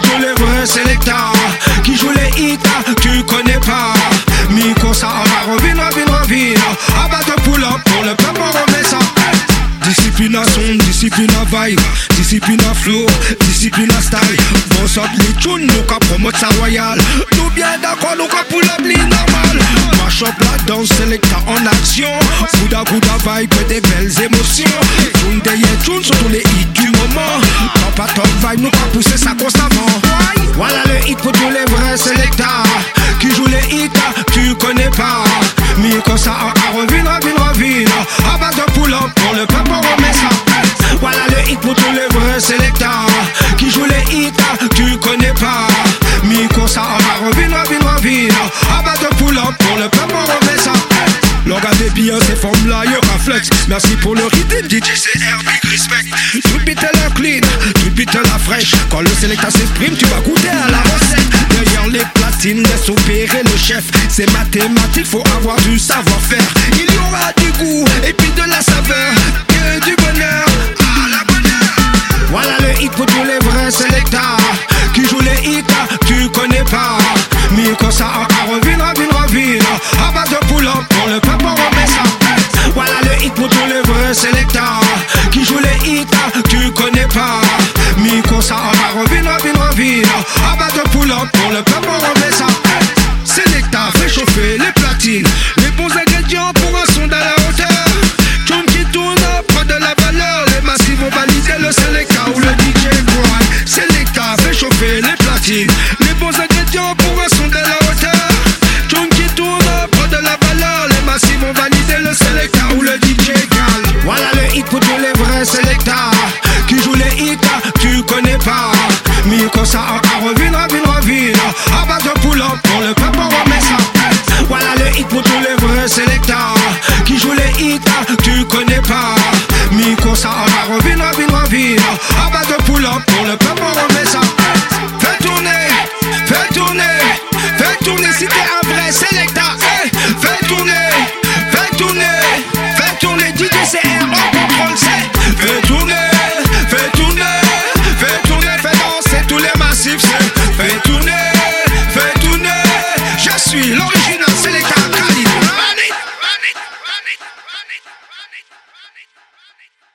pour tous les vrais sélecteurs qui jouent les hits, tu connais pas. Miko, ça en va, revine, revine, revine. Abat de pull up pour le peuple, on remet ça. Discipline à son, discipline à vibe, discipline à flow, discipline à style. Bon sort les tunes, nous qu'a promote sa royale. Nous bien d'accord, nous qu'a pull up, normal. Mash up la danse, sélecteur en action. Gouda, gouda vibe, des belles émotions. Tune des tunes sont tous les hits du moment Top à top vibe, nous qu'à pousser ça constamment Voilà le hit pour tous les vrais selecta Qui joue les hits, tu connais pas. Mais comme ça, à revine, revine, revine À base de pull-up, pour le peuple on remet ça. Voilà le hit pour tous les vrais selecta Qui joue les hits, tu connais pas. Mais comme ça, à revine, revine, revine À base de pull-up, pour le peuple on remet ça L'organe des bien ces formes là, y'a flex. Merci pour le rythme, DJ CR, big respect. Tout beat la clean, tout beat la fraîche. Quand le sélecteur s'exprime, tu vas goûter à la recette. Derrière les platines, laisse opérer le chef. C'est mathématique, faut avoir du savoir-faire. Il y aura du goût et puis de la saveur. Que du bonheur, à la bonheur Voilà le hit pour tous les vrais sélecteurs pour tous les vrais Qui jouent les hits, tu connais pas. Quand ça revine, revine, revine À base de pull-up, pour le peuple on remet ça Selecta fait chauffer les platines connais pas. Mais quand ça en revine, revine, revine À base de pull-up, pour le peuple on remet ça Voilà le hit pour tous les vrais Selecta Qui jouent les hits, tu connais pas. Mais quand ça en revine, revine, revine À base de pull-up, pour le peuple on remet ça Rabbit! Rabbit!